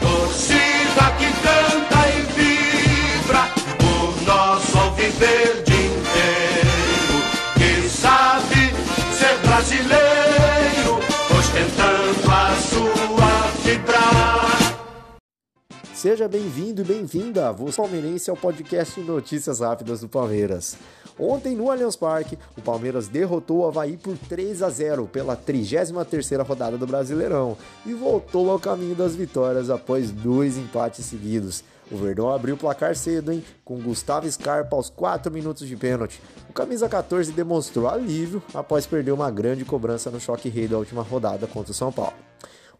Torcida que canta e vibra por nosso alviverde inteiro, que sabe ser brasileiro, ostentando a sua vibrar. Seja bem-vindo e bem-vinda, você palmeirense, ao podcast Notícias Rápidas do Palmeiras. Ontem no Allianz Parque, o Palmeiras derrotou o Havaí por 3 a 0 pela 33ª rodada do Brasileirão e voltou ao caminho das vitórias após dois empates seguidos. O Verdão abriu o placar cedo, hein? Com Gustavo Scarpa aos 4 minutos de pênalti. O camisa 14 demonstrou alívio após perder uma grande cobrança no choque rei da última rodada contra o São Paulo.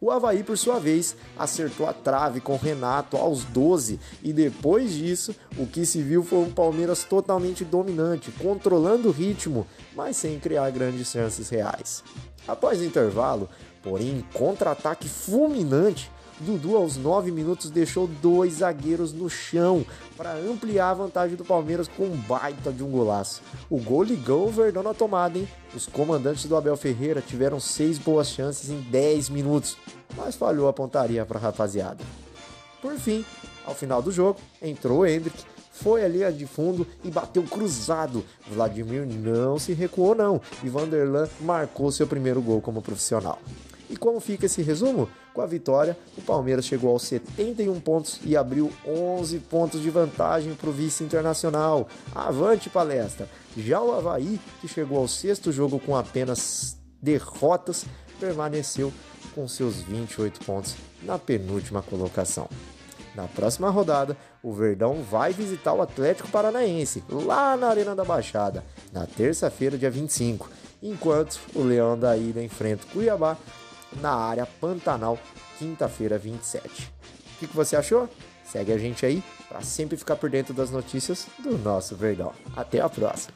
O Havaí, por sua vez, acertou a trave com Renato aos 12 e depois disso, o que se viu foi um Palmeiras totalmente dominante, controlando o ritmo, mas sem criar grandes chances reais. Após o intervalo, porém, contra-ataque fulminante, Dudu, aos 9 minutos, deixou dois zagueiros no chão para ampliar a vantagem do Palmeiras com um baita de um golaço. O gol ligou o Verdão na tomada, hein? Os comandantes do Abel Ferreira tiveram seis boas chances em 10 minutos, mas falhou a pontaria para a rapaziada. Por fim, ao final do jogo, entrou o Hendrick, foi ali de fundo e bateu cruzado. Vladimir não se recuou não e Vanderlan marcou seu primeiro gol como profissional. E como fica esse resumo? Com a vitória, o Palmeiras chegou aos 71 pontos e abriu 11 pontos de vantagem para o vice internacional. Avante palestra! Já o Havaí, que chegou ao sexto jogo com apenas derrotas, permaneceu com seus 28 pontos na penúltima colocação. Na próxima rodada, o Verdão vai visitar o Atlético Paranaense, lá na Arena da Baixada, na terça-feira, dia 25, enquanto o Leão da Ilha enfrenta o Cuiabá na área Pantanal, quinta-feira, 27. O que, que você achou? Segue a gente aí para sempre ficar por dentro das notícias do nosso Verdão. Até a próxima!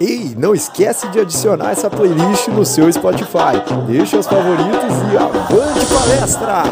Ei, não esquece de adicionar essa playlist no seu Spotify. Deixa os favoritos e avante palestra!